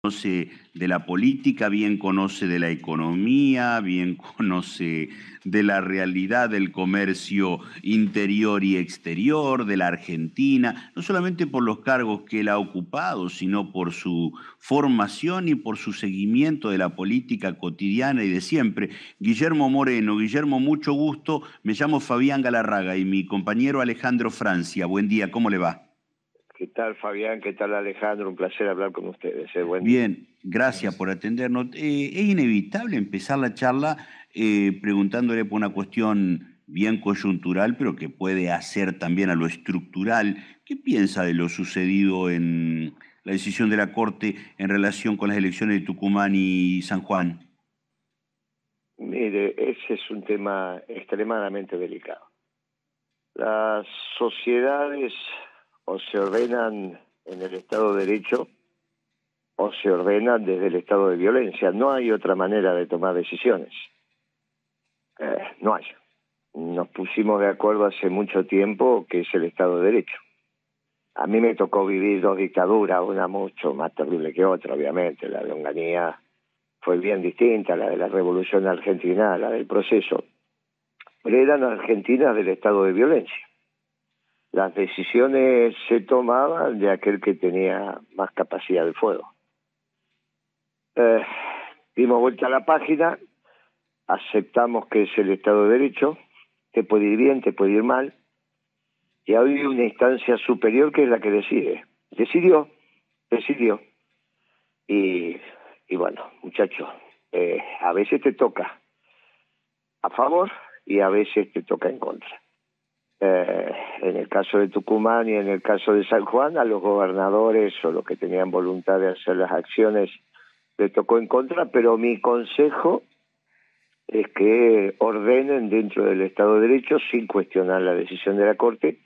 conoce de la política, bien conoce de la economía, bien conoce de la realidad del comercio interior y exterior de la Argentina, no solamente por los cargos que él ha ocupado, sino por su formación y por su seguimiento de la política cotidiana y de siempre. Guillermo Moreno, Guillermo, mucho gusto, me llamo Fabián Galarraga y mi compañero Alejandro Francia. Buen día, ¿cómo le va? ¿Qué tal, Fabián? ¿Qué tal, Alejandro? Un placer hablar con ustedes. Eh, Bien, gracias por atendernos. Eh, es inevitable empezar la charla eh, preguntándole por una cuestión bien coyuntural, pero que puede hacer también a lo estructural. ¿Qué piensa de lo sucedido en la decisión de la Corte en relación con las elecciones de Tucumán y San Juan? Mire, ese es un tema extremadamente delicado. Las sociedades o se ordenan en el Estado de Derecho o se ordenan desde el estado de violencia. No hay otra manera de tomar decisiones. Eh, no hay. Nos pusimos de acuerdo hace mucho tiempo que es el Estado de Derecho. A mí me tocó vivir dos dictaduras, una mucho más terrible que otra, obviamente. La de Onganía fue bien distinta, la de la Revolución Argentina, la del proceso. Pero eran argentinas del estado de violencia las decisiones se tomaban de aquel que tenía más capacidad de fuego. Eh, dimos vuelta a la página, aceptamos que es el Estado de Derecho, te puede ir bien, te puede ir mal, y hay una instancia superior que es la que decide. Decidió, decidió. Y, y bueno, muchachos, eh, a veces te toca a favor y a veces te toca en contra. Eh, en el caso de Tucumán y en el caso de San Juan, a los gobernadores o los que tenían voluntad de hacer las acciones le tocó en contra, pero mi consejo es que ordenen dentro del Estado de Derecho sin cuestionar la decisión de la Corte,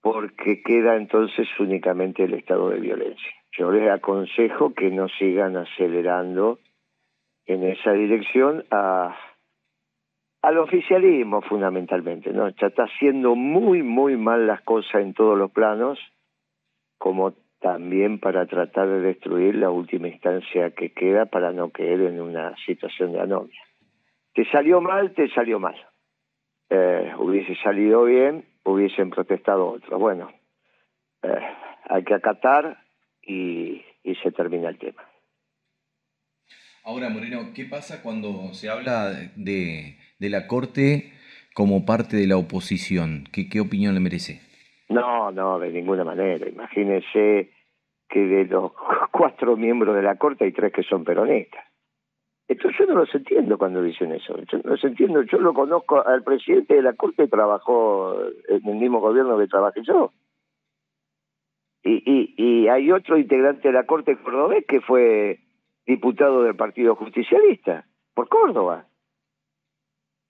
porque queda entonces únicamente el estado de violencia. Yo les aconsejo que no sigan acelerando en esa dirección a al oficialismo fundamentalmente, ¿no? Ya está haciendo muy, muy mal las cosas en todos los planos, como también para tratar de destruir la última instancia que queda para no caer en una situación de anomia. Te salió mal, te salió mal. Eh, hubiese salido bien, hubiesen protestado otros. Bueno, eh, hay que acatar y se termina el tema. Ahora, Moreno, ¿qué pasa cuando se habla de, la Corte como parte de la oposición? ¿Qué, ¿Qué opinión le merece? No, no, de ninguna manera. Imagínese que de los cuatro miembros de la Corte hay tres que son peronistas. Esto yo no los entiendo cuando dicen eso. Yo no los entiendo. Yo lo conozco al presidente de la Corte, trabajó en el mismo gobierno que trabajé yo. Y, y, y hay otro integrante de la Corte cordobés que fue diputado del Partido Justicialista, por Córdoba.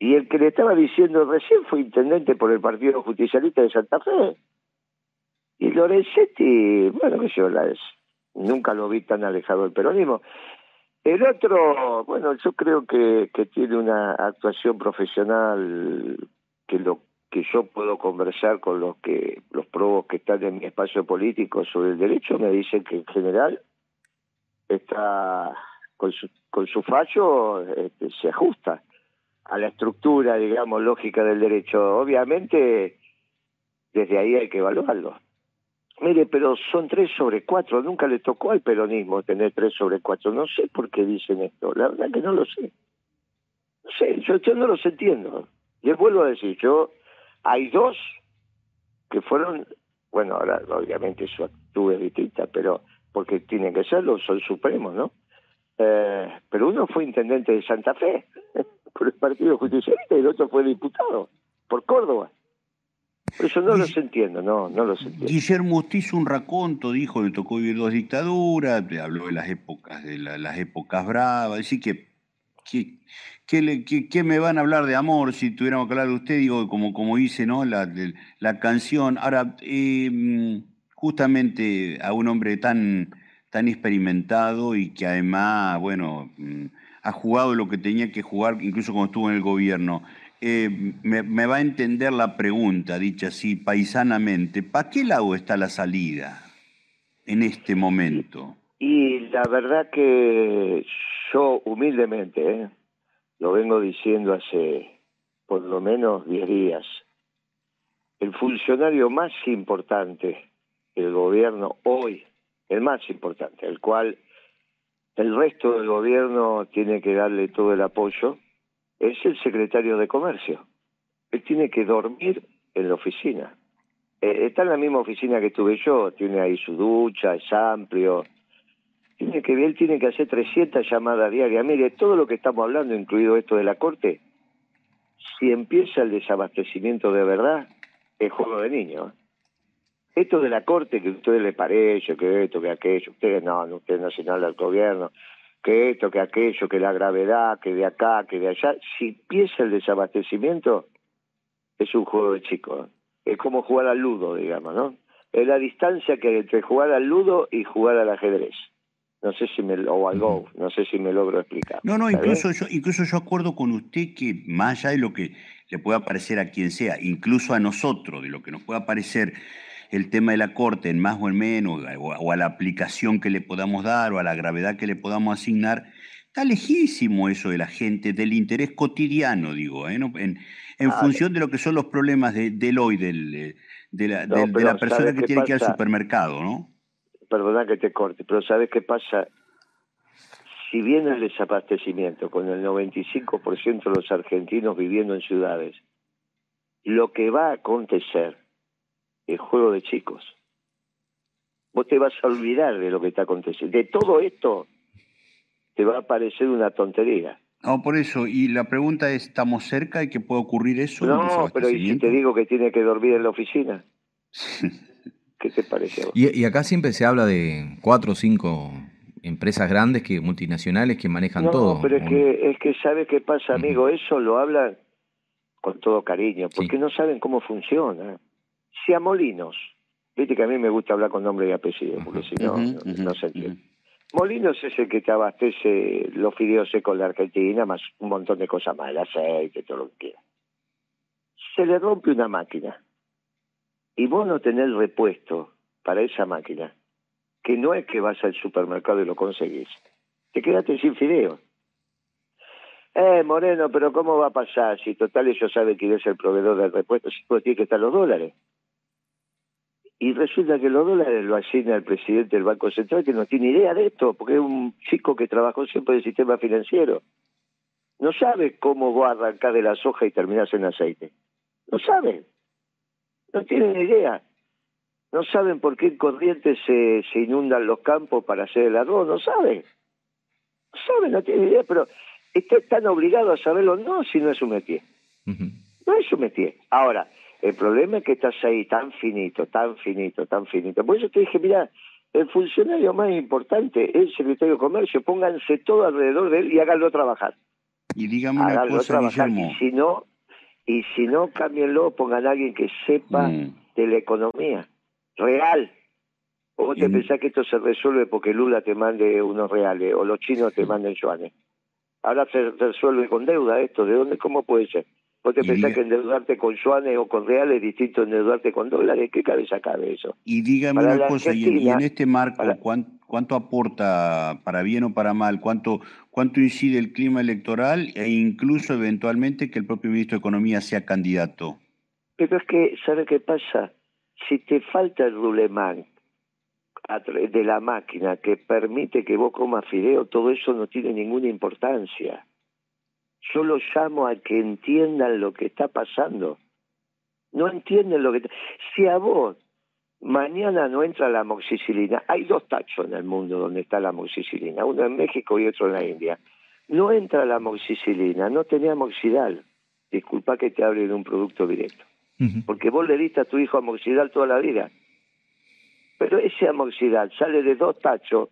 Y el que le estaba diciendo recién fue intendente por el Partido Justicialista de Santa Fe. Y Lorenzetti, bueno, que yo la es, nunca lo vi tan alejado del peronismo. El otro, bueno, yo creo que, que tiene una actuación profesional que lo que yo puedo conversar con los que los probos que están en mi espacio político sobre el derecho me dicen que en general está con su, con su fallo este, se ajusta a la estructura, digamos, lógica del derecho. Obviamente, desde ahí hay que evaluarlo. Mire, pero son tres sobre cuatro, nunca le tocó al peronismo tener tres sobre cuatro, no sé por qué dicen esto, la verdad que no lo sé. No sé, yo, yo no los entiendo. Les vuelvo a decir, yo, hay dos que fueron, bueno, ahora obviamente su actitud es distinta, pero porque tienen que serlo, son supremos, ¿no? Eh, pero uno fue intendente de Santa Fe por el Partido Justicialista y el otro fue diputado por Córdoba. Por eso no los entiendo, no, no los entiendo. Guillermo usted hizo un raconto, dijo, le tocó vivir dos dictaduras, habló de las épocas, de las épocas bravas, decir que, que, me van a hablar de amor si tuviéramos que hablar de usted, digo, como, como dice, ¿no? La, la canción. Ahora, eh, justamente a un hombre tan, tan experimentado y que además, bueno, mm, ha jugado lo que tenía que jugar, incluso cuando estuvo en el gobierno. Eh, me, va a entender la pregunta, dicha así, paisanamente, ¿para qué lado está la salida en este momento? Y la verdad que yo humildemente, ¿eh? lo vengo diciendo hace por lo menos 10 días, el funcionario más importante del gobierno hoy, el más importante, el cual el resto del gobierno tiene que darle todo el apoyo, es el secretario de Comercio. Él tiene que dormir en la oficina. Eh, está en la misma oficina que estuve yo, tiene ahí su ducha, es amplio. Tiene que, él tiene que hacer 300 llamadas diarias. Mire, todo lo que estamos hablando, incluido esto de la Corte, si empieza el desabastecimiento de verdad, es juego de niños. Esto de la Corte, que a ustedes les parece, que esto, que aquello, ustedes no, ustedes no se habla del gobierno, que esto, que aquello, que la gravedad, que de acá, que de allá, si empieza el desabastecimiento, es un juego de chicos. Es como jugar al ludo, digamos, ¿no? Es la distancia que hay entre jugar al ludo y jugar al ajedrez. No sé si me o al golf, no sé si me logro explicar. No, no, incluso yo, incluso yo acuerdo con usted que más allá de lo que le pueda parecer a quien sea, incluso a nosotros, de lo que nos pueda parecer el tema de la corte en más o en menos, o a la aplicación que le podamos dar, o a la gravedad que le podamos asignar, está lejísimo eso de la gente, del interés cotidiano, digo, ¿eh? en, en ah, función de lo que son los problemas de, del hoy, del, eh, de, la, de la persona que tiene que ir al supermercado, ¿no? Perdona que te corte, pero ¿sabes qué pasa? Si viene el desabastecimiento con el 95% de los argentinos viviendo en ciudades, lo que va a acontecer es juego de chicos. Vos te vas a olvidar de lo que está aconteciendo. De todo esto te va a parecer una tontería. No, por eso. Y la pregunta es, ¿estamos cerca de que pueda ocurrir eso? No, pero ¿y si te digo que tiene que dormir en la oficina? ¿Qué te parece? Y, y, acá siempre se habla de cuatro o cinco empresas grandes, que multinacionales, que manejan todo. No, pero es que, es que ¿sabe qué pasa, amigo? Eso lo hablan con todo cariño, porque no saben cómo funciona. Si a Molinos, viste que a mí me gusta hablar con nombre y apellido, porque si no, no, se entiende. Molinos es el que te abastece los fideos secos de Argentina, más un montón de cosas más, el aceite, todo lo que quieras. Se le rompe una máquina y vos no tenés repuesto para esa máquina, que no es que vas al supermercado y lo conseguís, te quedaste sin fideos. Eh, Moreno, pero ¿cómo va a pasar si total ellos saben quién es el proveedor del repuesto? Si pues tiene que estar los dólares. Y resulta que los dólares lo asigna el presidente del Banco Central, que no tiene idea de esto, porque es un chico que trabajó siempre en el sistema financiero. No sabe cómo va a arrancar de la soja y terminarse en aceite. No sabe. No tienen idea. No saben por qué en corrientes se, se inundan los campos para hacer el arroz. No saben. No saben, no tienen idea, pero están obligados a saberlo. No, si no es un métier. No es un métier. Ahora, el problema es que estás ahí tan finito, tan finito, tan finito. Por eso te dije, mira, el funcionario más importante es el secretario de Comercio. Pónganse todo alrededor de él y háganlo trabajar. Y dígame una cosa, Guillermo. Y si no, y si no, cámbienlo, pongan a alguien que sepa mm. de la economía real. ¿O vos te pensás que esto se resuelve porque Lula te mande unos reales o los chinos te manden yuanes? Ahora se resuelve con deuda esto. ¿De dónde? ¿Cómo puede ser? ¿Vos te pensás que endeudarte con yuanes o con reales es distinto a endeudarte con dólares? ¿Qué cabeza cabe eso? Y dígame una cosa, y, en este marco, ¿cuánto, aporta, para bien o para mal, cuánto, cuánto incide el clima electoral e incluso eventualmente que el propio ministro de Economía sea candidato? Pero es que, ¿sabe qué pasa? Si te falta el rulemán de la máquina que permite que vos comas fideo, todo eso no tiene ninguna importancia. Yo lo llamo a que entiendan lo que está pasando. No entienden lo que... Si a vos mañana no entra la moxicilina, hay dos tachos en el mundo donde está la moxicilina, uno en México y otro en la India. No entra la moxicilina, no tenía moxidal. Disculpa que te hable de un producto directo. Porque vos le diste a tu hijo amoxidal toda la vida. Pero ese amoxidal sale de dos tachos,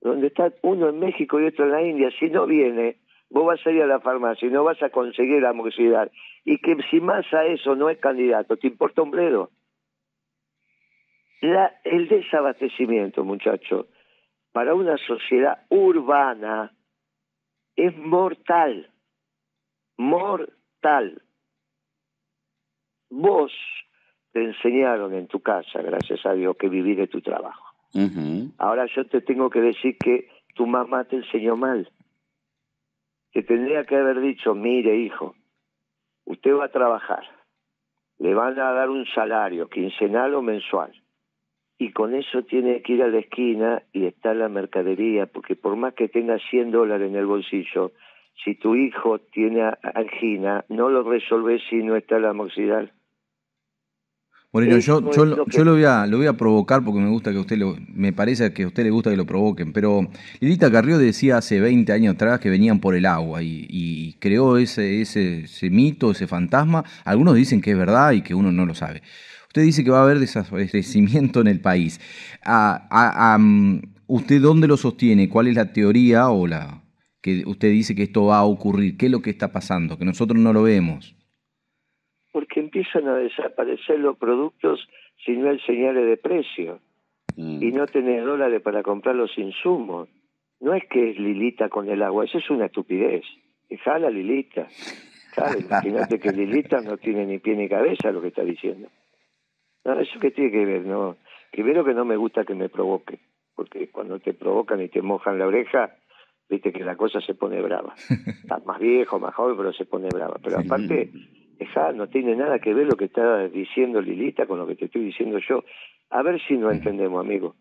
donde está uno en México y otro en la India. Si no viene, vos vas a ir a la farmacia y no vas a conseguir la moxicidad, y que si más a eso no es candidato, ¿te importa un bledo? La, el desabastecimiento, muchachos, para una sociedad urbana es mortal, mortal. Vos te enseñaron en tu casa, gracias a Dios, que vivir de tu trabajo. Ahora yo te tengo que decir que tu mamá te enseñó mal. Te tendría que haber dicho, mire hijo, usted va a trabajar, le van a dar un salario quincenal o mensual, y con eso tiene que ir a la esquina y está la mercadería, porque por más que tenga 100 dólares en el bolsillo, si tu hijo tiene angina, no lo resolves si no está la amoxidal. Moreno, yo, yo, lo, voy a, lo voy a provocar porque me gusta que usted lo, me parece que a usted le gusta que lo provoquen, pero Lilita Carrió decía hace 20 años atrás que venían por el agua y, creó ese, ese, ese, mito, ese fantasma. Algunos dicen que es verdad y que uno no lo sabe. Usted dice que va a haber desabastecimiento en el país. A, mm, ¿Usted dónde lo sostiene? ¿Cuál es la teoría o la que usted dice que esto va a ocurrir? ¿Qué es lo que está pasando? Que nosotros no lo vemos porque empiezan a desaparecer los productos si no hay señales de precio mm. y no tenés dólares para comprar los insumos. No es que es Lilita con el agua, eso es una estupidez. Dejala Lilita. imagínate que Lilita no tiene ni pie ni cabeza lo que está diciendo. No, eso que tiene que ver, no. Primero que no me gusta que me provoque, porque cuando te provocan y te mojan la oreja, viste que la cosa se pone brava. Estás más viejo, más joven, pero se pone brava. Pero aparte, no tiene nada que ver lo que está diciendo Lilita con lo que te estoy diciendo yo. A ver si no entendemos, amigo.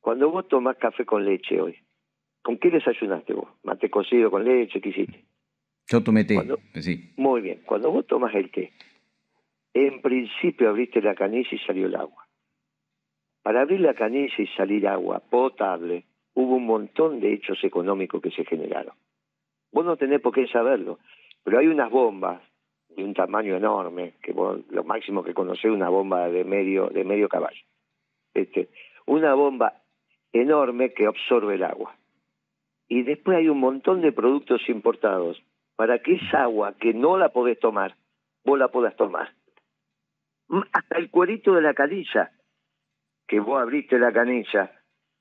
Cuando vos tomás café con leche hoy, ¿con qué desayunaste vos? ¿Mate cocido con leche? ¿Qué hiciste? Yo tomé té, sí. Muy bien. Cuando vos tomas el té, en principio abriste la canilla y salió el agua. Para abrir la canilla y salir agua potable, hubo un montón de hechos económicos que se generaron. Vos no tenés por qué saberlo, pero hay unas bombas de un tamaño enorme, que lo máximo que conocí una bomba de medio, de medio caballo. Este, una bomba enorme que absorbe el agua. Y después hay un montón de productos importados para que esa agua que no la podés tomar, vos la puedas tomar. Hasta el cuerito de la canilla, que vos abriste la canilla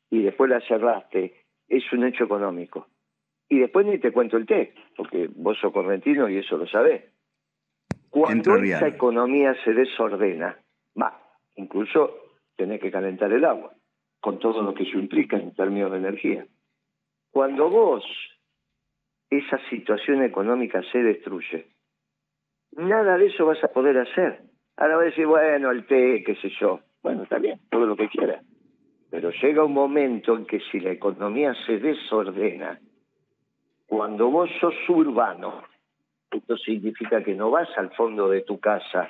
y después la cerraste, es un hecho económico. Y después ni te cuento el té, porque vos sos correntino y eso lo sabés. Cuando esa economía se desordena, va, incluso tenés que calentar el agua, con todo lo que eso implica en términos de energía. Cuando vos, esa situación económica se destruye, nada de eso vas a poder hacer. Ahora vas a decir, bueno, el té, qué sé yo. Bueno, está bien, todo lo que quieras. Pero llega un momento en que si la economía se desordena, cuando vos sos urbano, significa que no vas al fondo de tu casa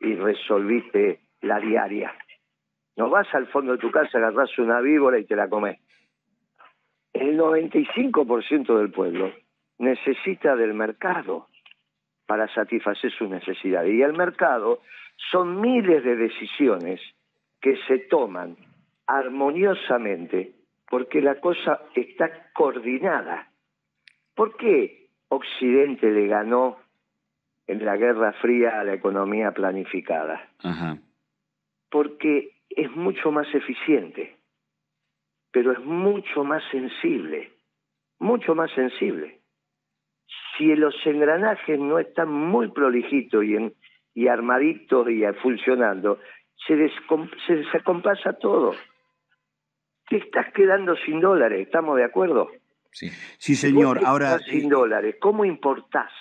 y resolviste la diaria. No vas al fondo de tu casa, agarras una víbora y te la comes. El 95% del pueblo necesita del mercado para satisfacer sus necesidades. Y el mercado son miles de decisiones que se toman armoniosamente porque la cosa está coordinada. ¿Por qué? Occidente le ganó en la Guerra Fría a la economía planificada. Porque es mucho más eficiente, pero es mucho más sensible, mucho más sensible. Si los engranajes no están muy prolijitos y, en, y armaditos y funcionando, se, se descompasa todo. Te estás quedando sin dólares, ¿estamos de acuerdo? Sí, sí señor. Ahora. Sin dólares, ¿cómo importás?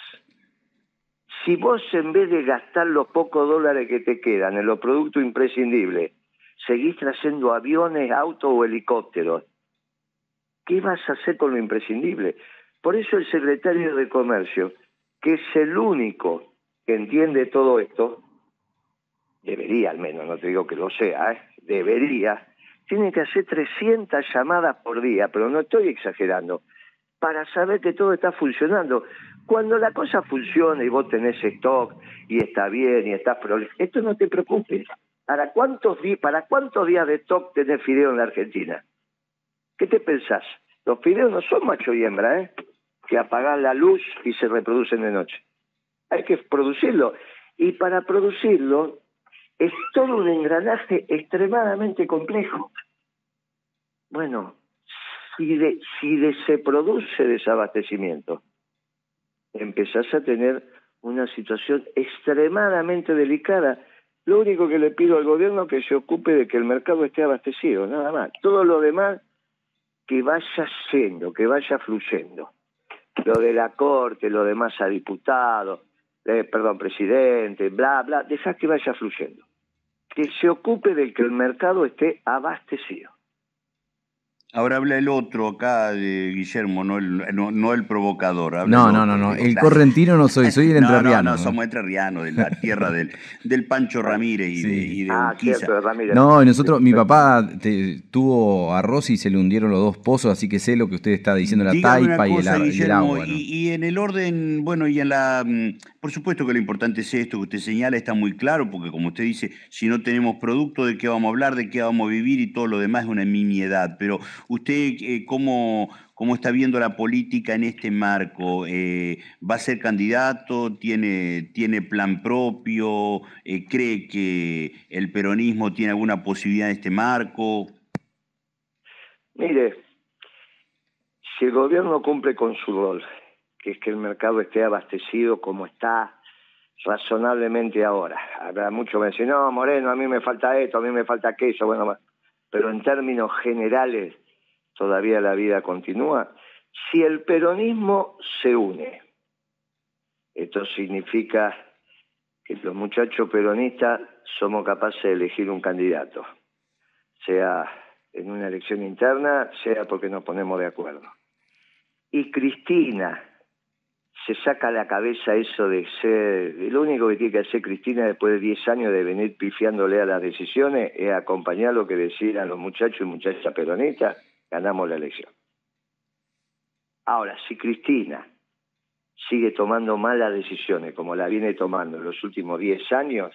Si vos en vez de gastar los pocos dólares que te quedan en los productos imprescindibles, seguís trayendo aviones, autos o helicópteros, ¿qué vas a hacer con lo imprescindible? Por eso el secretario de Comercio, que es el único que entiende todo esto, debería al menos, no te digo que lo sea, ¿eh? debería, tiene que hacer 300 llamadas por día, pero no estoy exagerando, para saber que todo está funcionando. Cuando la cosa funciona y vos tenés stock y está bien y está esto no te preocupes. ¿Para cuántos, ¿Para cuántos días de stock tenés fideo en la Argentina? ¿Qué te pensás? Los fideos no son macho y hembra, ¿eh? que apagan la luz y se reproducen de noche. Hay que producirlo. Y para producirlo es todo un engranaje extremadamente complejo. Bueno, si, si se produce desabastecimiento, empezás a tener una situación extremadamente delicada Lo único que le pido al gobierno es que se ocupe de que el mercado esté abastecido, nada más. Todo lo demás que vaya siendo, que vaya fluyendo. Lo de la corte, lo demás a diputados, eh, perdón, presidente, bla, bla, deja que vaya fluyendo. Que se ocupe de que el mercado esté abastecido. Ahora habla el otro acá de Guillermo, no el, no, el provocador. no, no, no, no, el correntino no soy, soy el entrerriano. No, no, somos entrerrianos, de la tierra del, del Pancho Ramírez y de, y de ah, cierto, Ramírez. No, nosotros, mi papá tuvo arroz y se le hundieron los dos pozos, así que sé lo que usted está diciendo, la taipa y, el, agua. Y, en el orden, bueno, y en la... Por supuesto que lo importante es esto que usted señala, está muy claro, porque como usted dice, si no tenemos producto, ¿de qué vamos a hablar? ¿De qué vamos a vivir? Y todo lo demás es una nimiedad, pero ¿Usted eh, cómo, cómo, está viendo la política en este marco? Eh, ¿Va a ser candidato? ¿Tiene, tiene plan propio? Eh, ¿Cree que el peronismo tiene alguna posibilidad en este marco? Mire, si el gobierno cumple con su rol, que es que el mercado esté abastecido como está razonablemente ahora. Habrá mucho que decir, no, Moreno, a mí me falta esto, a mí me falta aquello, bueno, pero en términos generales todavía la vida continúa, si el peronismo se une. Esto significa que los muchachos peronistas somos capaces de elegir un candidato, sea en una elección interna, sea porque nos ponemos de acuerdo. Y Cristina se saca la cabeza eso de ser, lo único que tiene que hacer Cristina después de 10 años de venir pifiándole a las decisiones es acompañar lo que decían los muchachos y muchachas peronistas ganamos la elección. Ahora, si Cristina sigue tomando malas decisiones como la viene tomando en los últimos 10 años,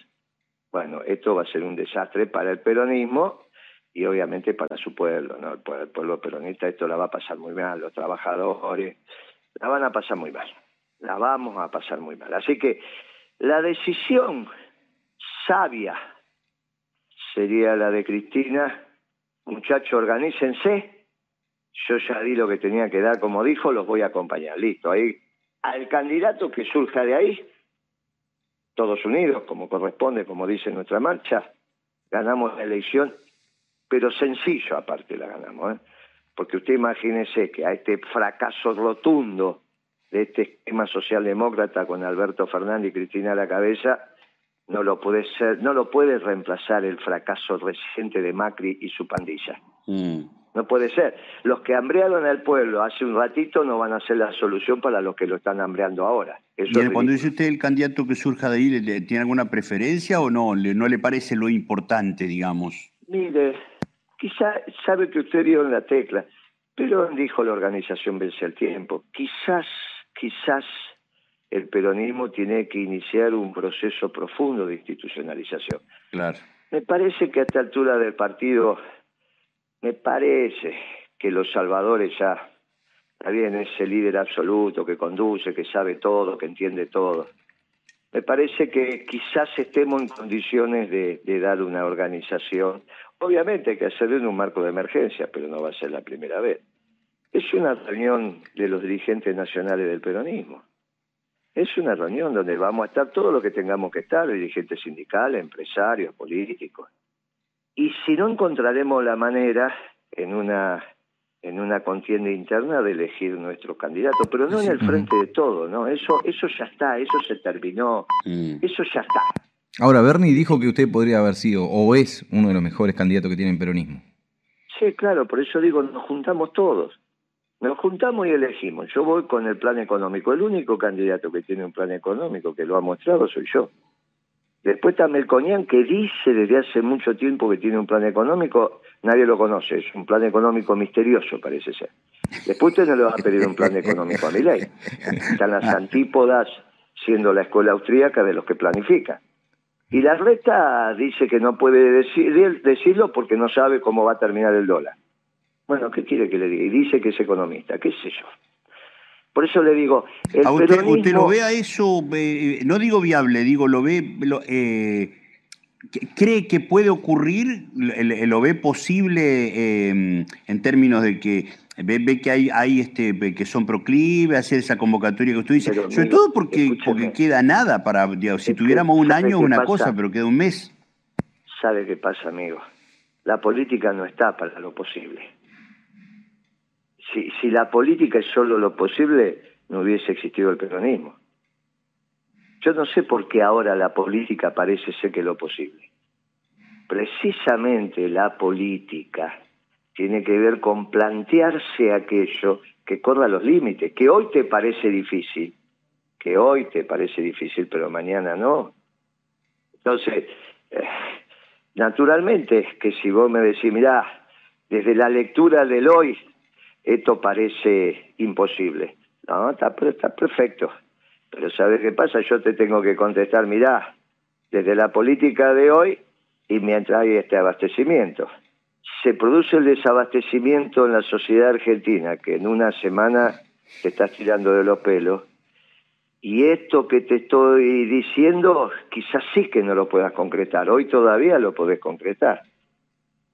bueno, esto va a ser un desastre para el peronismo y obviamente para su pueblo, ¿no? Para el pueblo peronista esto la va a pasar muy mal, los trabajadores la van a pasar muy mal, la vamos a pasar muy mal. Así que la decisión sabia sería la de Cristina, muchachos, organícense, yo ya di lo que tenía que dar, como dijo, los voy a acompañar. Listo, ahí al candidato que surja de ahí, todos unidos, como corresponde, como dice nuestra marcha, ganamos la elección, pero sencillo aparte la ganamos, ¿eh? porque usted imagínese que a este fracaso rotundo de este esquema socialdemócrata con Alberto Fernández y Cristina a la cabeza, no lo puede ser, no lo puede reemplazar el fracaso reciente de Macri y su pandilla. Mm. No puede ser. Los que hambrearon al pueblo hace un ratito no van a ser la solución para los que lo están hambreando ahora. cuando dice usted el candidato que surja de ahí, ¿tiene alguna preferencia o no? ¿No le parece lo importante, digamos? Mire, quizá sabe que usted dio en la tecla, pero dijo la organización Vence el Tiempo. Quizás, quizás el peronismo tiene que iniciar un proceso profundo de institucionalización. Claro. Me parece que a esta altura del partido me parece que los salvadores ya, está bien, ese líder absoluto que conduce, que sabe todo, que entiende todo. Me parece que quizás estemos en condiciones de, dar una organización. Obviamente hay que hacerlo en un marco de emergencia, pero no va a ser la primera vez. Es una reunión de los dirigentes nacionales del peronismo. Es una reunión donde vamos a estar todos los que tengamos que estar, dirigentes sindicales, empresarios, políticos. Y si no encontraremos la manera en una en una contienda interna de elegir nuestro candidato, pero no en el frente de todo, ¿no? Eso eso ya está, eso se terminó, eso ya está. Ahora, Bernie dijo que usted podría haber sido o es uno de los mejores candidatos que tiene el peronismo. Sí, claro, por eso digo, nos juntamos todos. Nos juntamos y elegimos. Yo voy con el plan económico. El único candidato que tiene un plan económico que lo ha mostrado soy yo. Después está Melconian, que dice desde hace mucho tiempo que tiene un plan económico, nadie lo conoce, es un plan económico misterioso, parece ser. Después usted no le va a pedir un plan económico a mi ley. Están las antípodas siendo la escuela austríaca de los que planifican. Y la reta dice que no puede decir, decirlo porque no sabe cómo va a terminar el dólar. Bueno, ¿qué quiere que le diga? Y dice que es economista, qué sé yo. Por eso le digo, el ¿A usted, usted lo ve a eso, eh, no digo viable, digo, lo ve, eh, cree que puede ocurrir, lo, ve posible em, en términos de que ve, que hay, hay este, que son proclives a hacer esa convocatoria que usted dice, sobre todo porque, porque queda nada para, si tuviéramos un año una cosa, pero queda un mes. ¿Sabe qué pasa, amigo? La política no está para lo posible. Si, la política es solo lo posible, no hubiese existido el peronismo. Yo no sé por qué ahora la política parece ser que lo posible. Precisamente la política tiene que ver con plantearse aquello que corra los límites, que hoy te parece difícil, que hoy te parece difícil, pero mañana no. Entonces, eh, naturalmente que si vos me decís, mirá, desde la lectura del hoy, esto parece imposible. No, está, está perfecto. Pero ¿sabes qué pasa? Yo te tengo que contestar, mirá, desde la política de hoy y mientras hay este abastecimiento. Se produce el desabastecimiento en la sociedad argentina, que en una semana te estás tirando de los pelos, y esto que te estoy diciendo, quizás sí que no lo puedas concretar, hoy todavía lo podés concretar.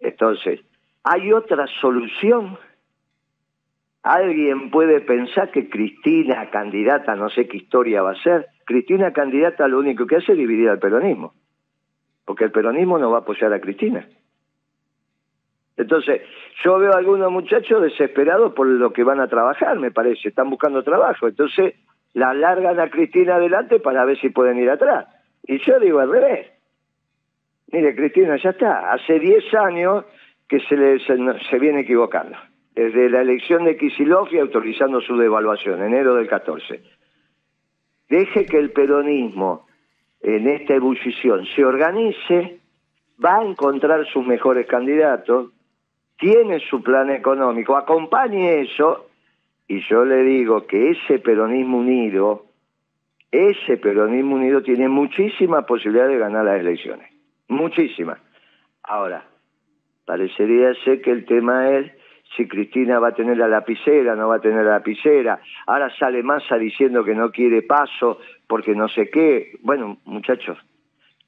Entonces, ¿hay otra solución? ¿Alguien puede pensar que Cristina, candidata, no sé qué historia va a ser? Cristina, candidata, lo único que hace es dividir al peronismo. Porque el peronismo no va a apoyar a Cristina. Entonces, yo veo a algunos muchachos desesperados por lo que van a trabajar, me parece, están buscando trabajo. Entonces, la largan a Cristina adelante para ver si pueden ir atrás. Y yo digo al revés. Mire, Cristina, ya está. Hace 10 años que se, le, se viene equivocando desde la elección de Kisilov y autorizando su devaluación, enero del 14. Deje que el peronismo en esta ebullición se organice, va a encontrar sus mejores candidatos, tiene su plan económico, acompañe eso, y yo le digo que ese peronismo unido, ese peronismo unido tiene muchísimas posibilidades de ganar las elecciones, muchísimas. Ahora, parecería ser que el tema es si Cristina va a tener la lapicera, no va a tener la lapicera. Ahora sale Massa diciendo que no quiere paso porque no sé qué. Bueno, muchachos,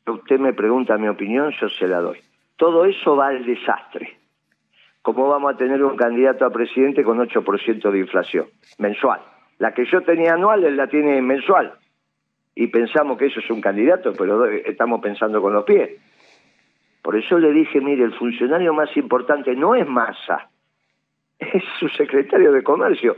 usted me pregunta mi opinión, yo se la doy. Todo eso va al desastre. ¿Cómo vamos a tener un candidato a presidente con 8% de inflación mensual? La que yo tenía anual, él la tiene mensual. Y pensamos que eso es un candidato, pero estamos pensando con los pies. Por eso le dije, mire, el funcionario más importante no es Massa, es su secretario de comercio.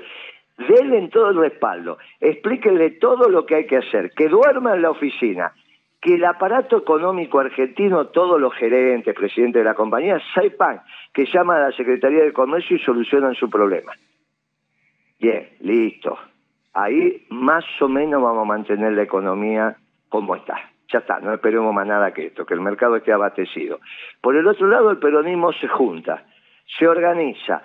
Denle todo el respaldo, explíquenle todo lo que hay que hacer, que duerma en la oficina, que el aparato económico argentino, todos los gerentes, presidentes de la compañía, sepan que llama a la Secretaría de Comercio y solucionan su problema. Bien, listo. Ahí más o menos vamos a mantener la economía como está. Ya está, no esperemos más nada que esto, que el mercado esté abastecido. Por el otro lado, el peronismo se junta, se organiza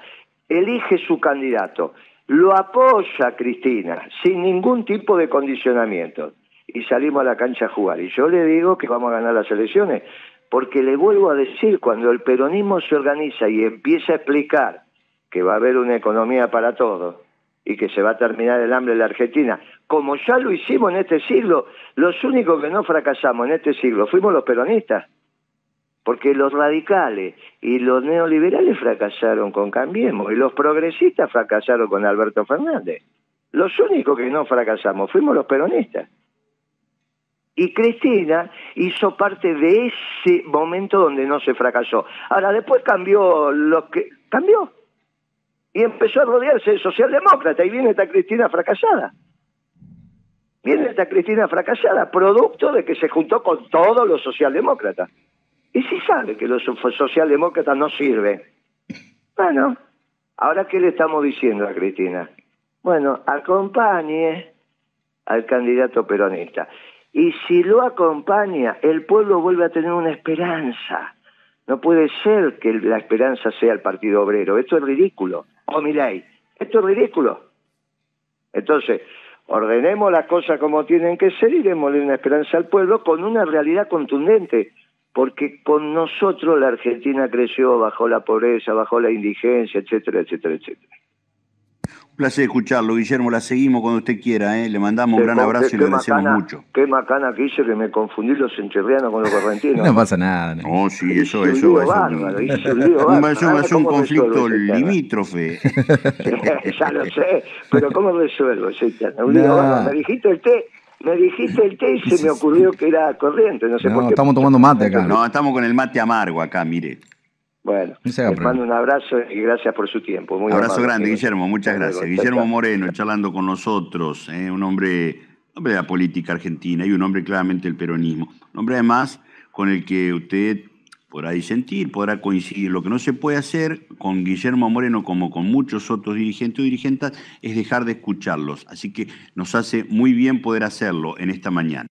elige su candidato, lo apoya Cristina, sin ningún tipo de condicionamiento, y salimos a la cancha a jugar. Y yo le digo que vamos a ganar las elecciones, porque le vuelvo a decir, cuando el peronismo se organiza y empieza a explicar que va a haber una economía para todos, y que se va a terminar el hambre en la Argentina, como ya lo hicimos en este siglo, los únicos que no fracasamos en este siglo fuimos los peronistas porque los radicales y los neoliberales fracasaron con Cambiemos y los progresistas fracasaron con Alberto Fernández. Los únicos que no fracasamos fuimos los peronistas. Y Cristina hizo parte de ese momento donde no se fracasó. Ahora, después cambió lo que cambió. Y empezó a rodearse de socialdemócrata y viene esta Cristina fracasada. Viene esta Cristina fracasada, producto de que se juntó con todos los socialdemócratas. Y si sabe que los socialdemócratas no sirven. Bueno, ahora qué le estamos diciendo a Cristina? Bueno, acompañe al candidato peronista. Y si lo acompaña, el pueblo vuelve a tener una esperanza. No puede ser que la esperanza sea el Partido Obrero. Esto es ridículo. O oh, ley. esto es ridículo. Entonces, ordenemos las cosas como tienen que ser y démosle una esperanza al pueblo con una realidad contundente porque con nosotros la Argentina creció, bajó la pobreza, bajó la indigencia, etcétera, etcétera, etcétera. Un placer escucharlo, Guillermo. La seguimos cuando usted quiera. ¿eh? Le mandamos un gran abrazo y le agradecemos mucho. Qué macana que hice que me confundí los encherrianos con los correntinos. no pasa nada. No, sí, eso, eso, eso. Eso es un conflicto limítrofe. ya lo sé, pero ¿cómo resuelvo ese Me dijiste té Me dijiste el té y se me ocurrió que era corriente, no sé por qué. estamos tomando mate acá. No, estamos con el mate amargo acá, mire. Bueno, les mando un abrazo y gracias por su tiempo. Muy abrazo grande, Guillermo, muchas gracias. Guillermo Moreno, charlando con nosotros, ¿eh? un hombre, hombre de la política argentina y un hombre claramente del peronismo. Un hombre además con el que usted podrá disentir, podrá coincidir. Lo que no se puede hacer con Guillermo Moreno, como con muchos otros dirigentes o dirigentes, es dejar de escucharlos. Así que nos hace muy bien poder hacerlo en esta mañana.